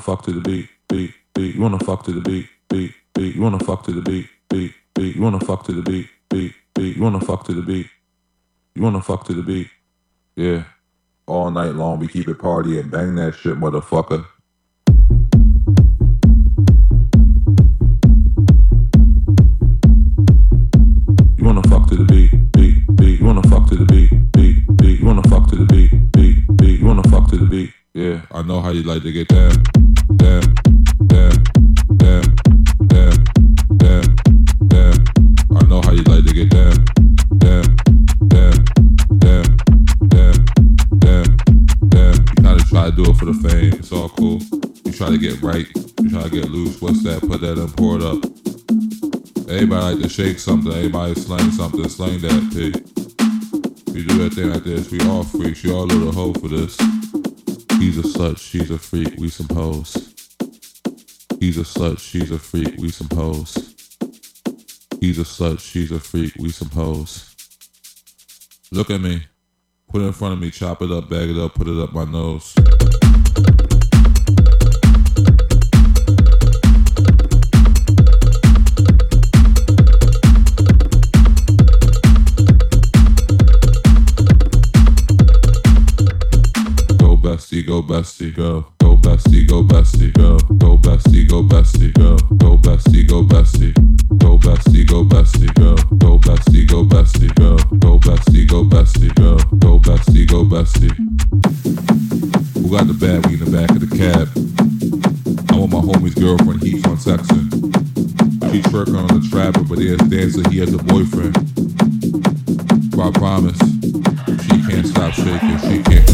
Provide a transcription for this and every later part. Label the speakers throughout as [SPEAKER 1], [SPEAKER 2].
[SPEAKER 1] wanna fuck to the beat, beat, beat. You wanna fuck to the beat, beat, beat. You wanna fuck to the beat, beat, beat. You wanna fuck to the beat, beat, beat. You wanna fuck to the beat. You wanna fuck to the beat. Yeah. All night long, we keep it partying. Bang that shit, motherfucker. You wanna fuck to the beat, beat, beat. You wanna fuck to the beat, beat, beat. You wanna fuck to the beat, beat, beat. You wanna fuck to the beat. Yeah, I know how you like to get down, try to get right. You try to get loose. What's that? Put that in, pour it up. Everybody like to shake something. Everybody slang something. Slang that P. We do that thing like this. We all freaks. You all know the hoe for this. He's a slut. She's a freak. We some hoes. He's a slut. She's a freak. We some hoes. He's a slut. She's a freak. We some hoes. Look at me. Put it in front of me. Chop it up. Bag it up. Put it up my nose. Bestie, go bestie, go. Go bestie, go bestie, go. Go bestie, go bestie, go. Go bestie, go bestie. Go bestie, go bestie, go. Go bestie, go bestie, go. Go bestie, go bestie, go. Go bestie, go bestie. Who got the bag? In the back of the cab. I want my homie's girlfriend. He's on sexing. She's twerking on the trapper, but there's dancer. He has a boyfriend. But I promise, she can't stop shaking. She can't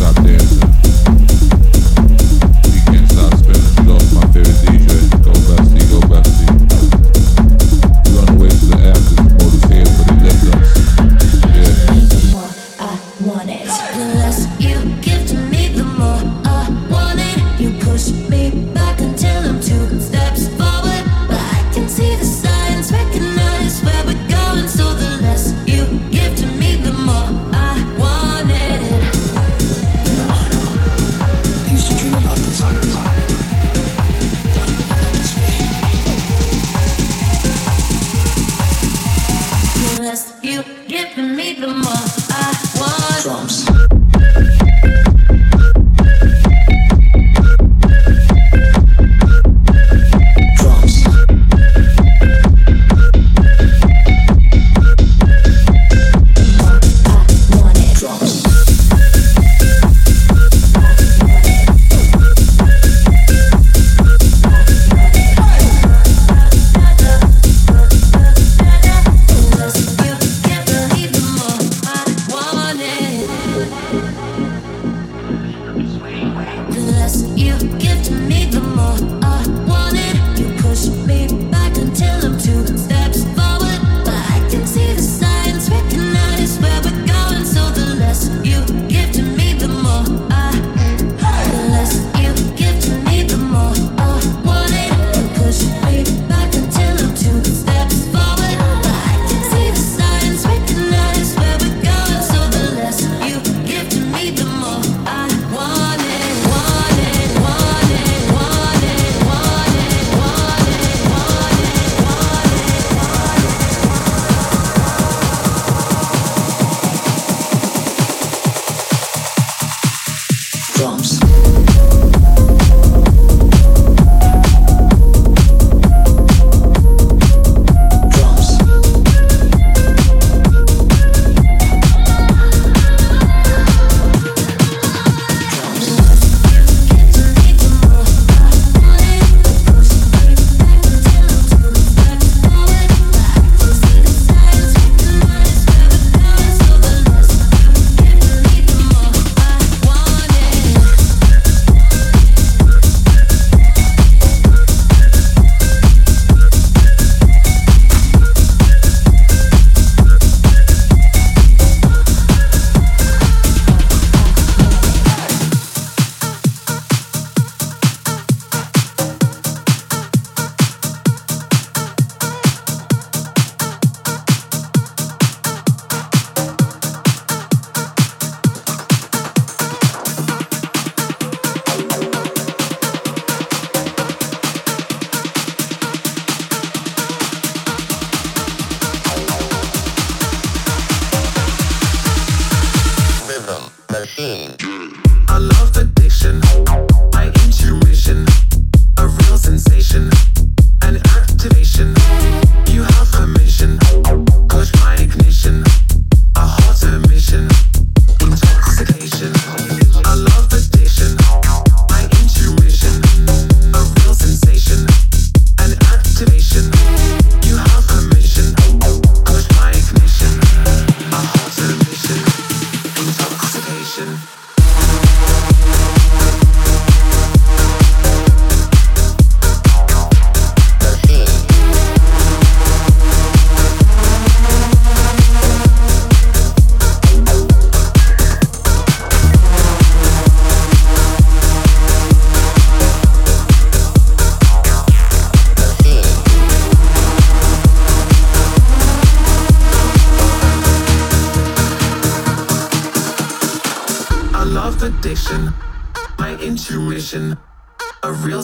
[SPEAKER 2] station.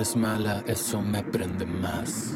[SPEAKER 3] Eres mala, eso me prende más.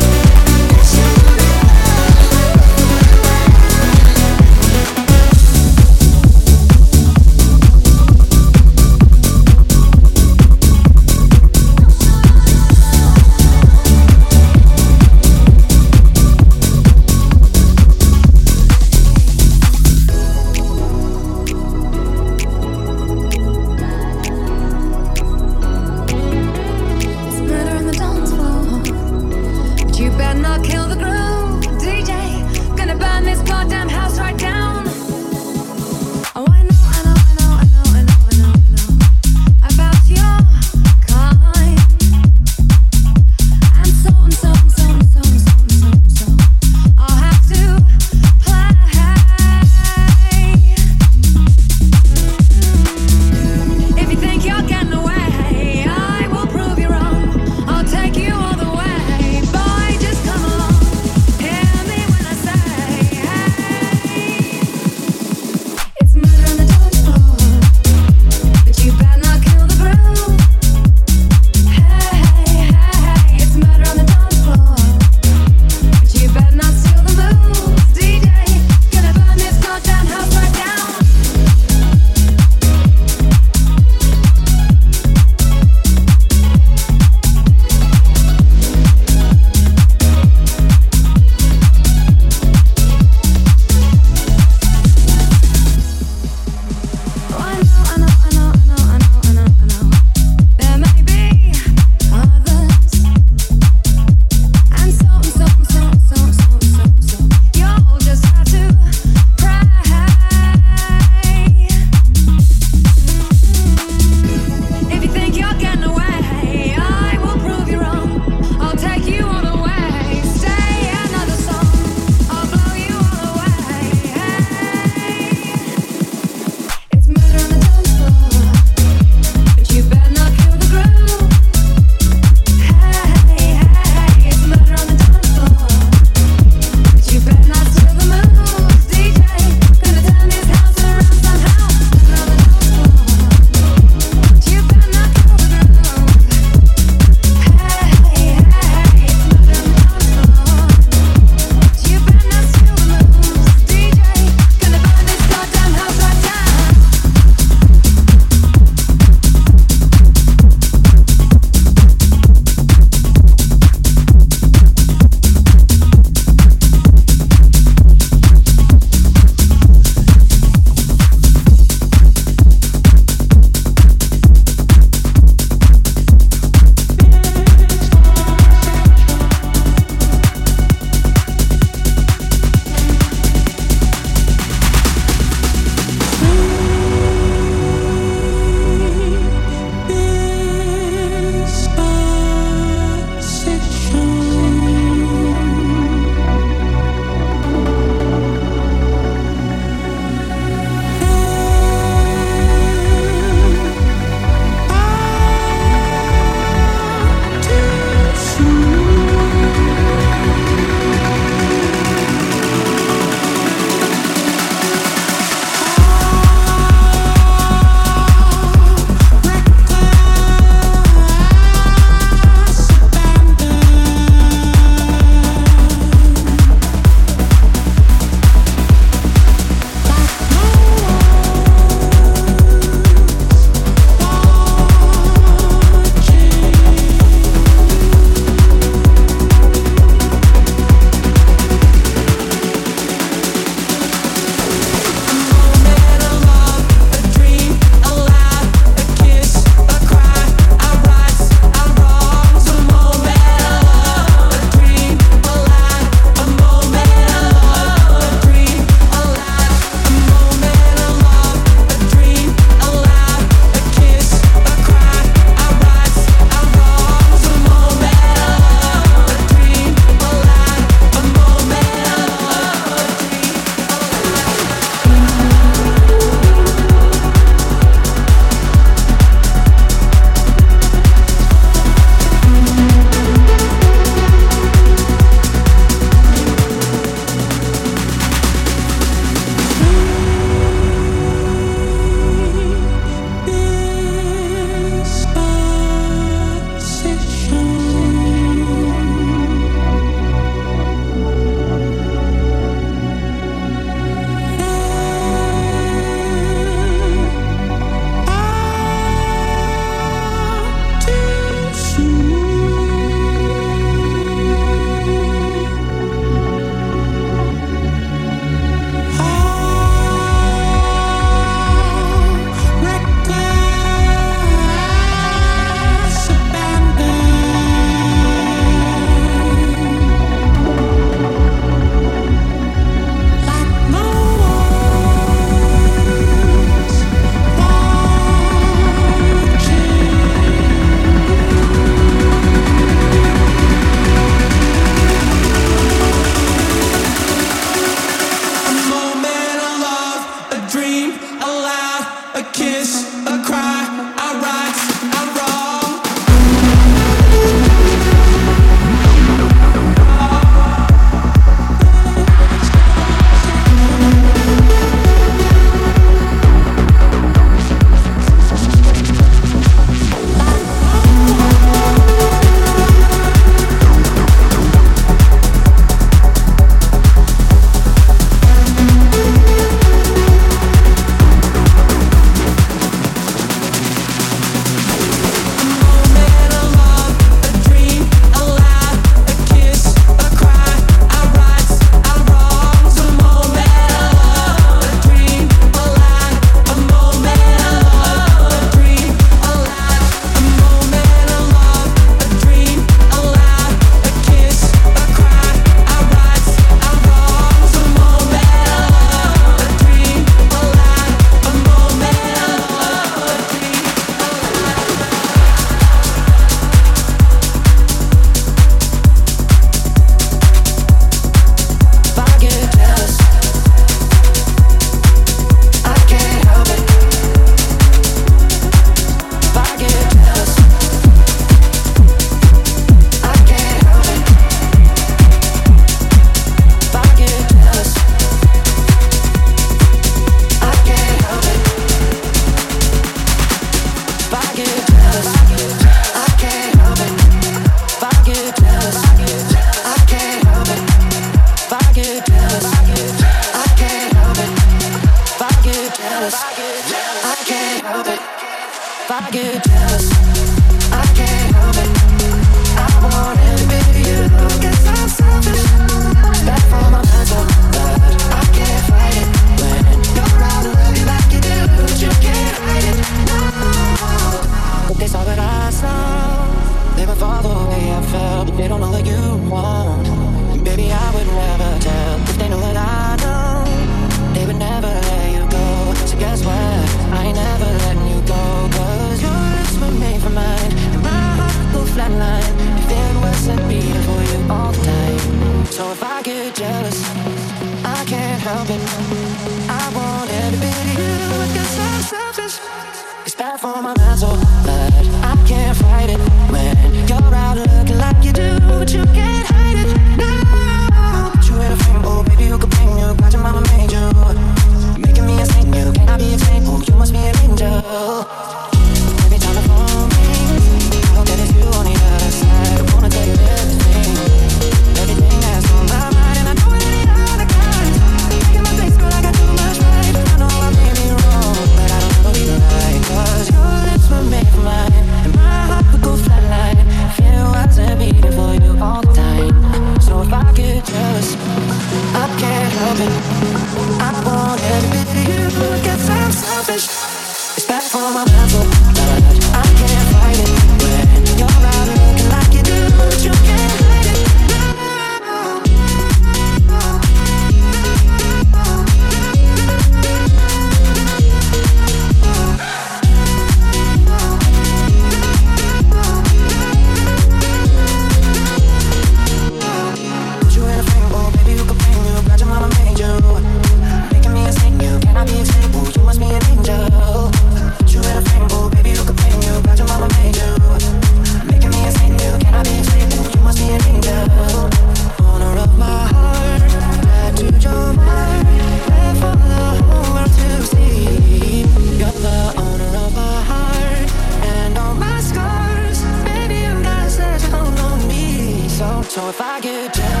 [SPEAKER 4] I